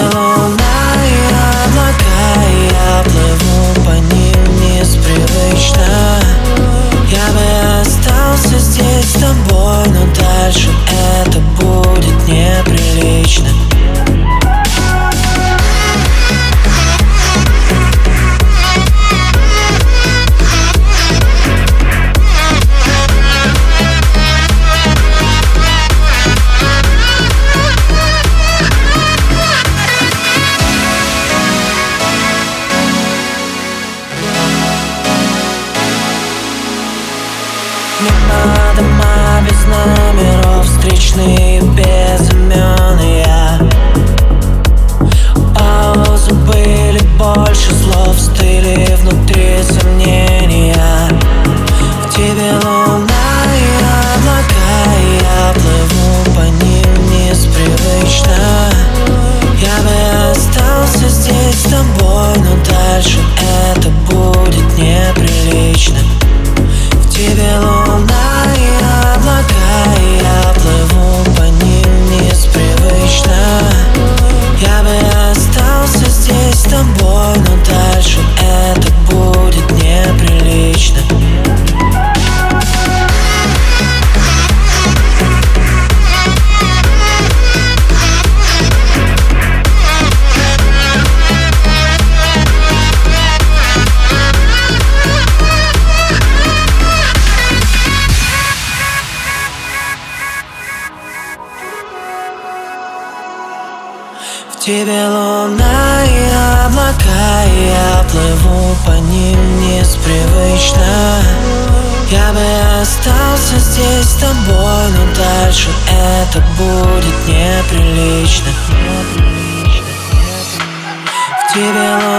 you. Не надо маме без номеров встреч тебе луна и облака Я плыву по ним неспривычно. Я бы остался здесь с тобой Но дальше это будет неприлично. В тебе луна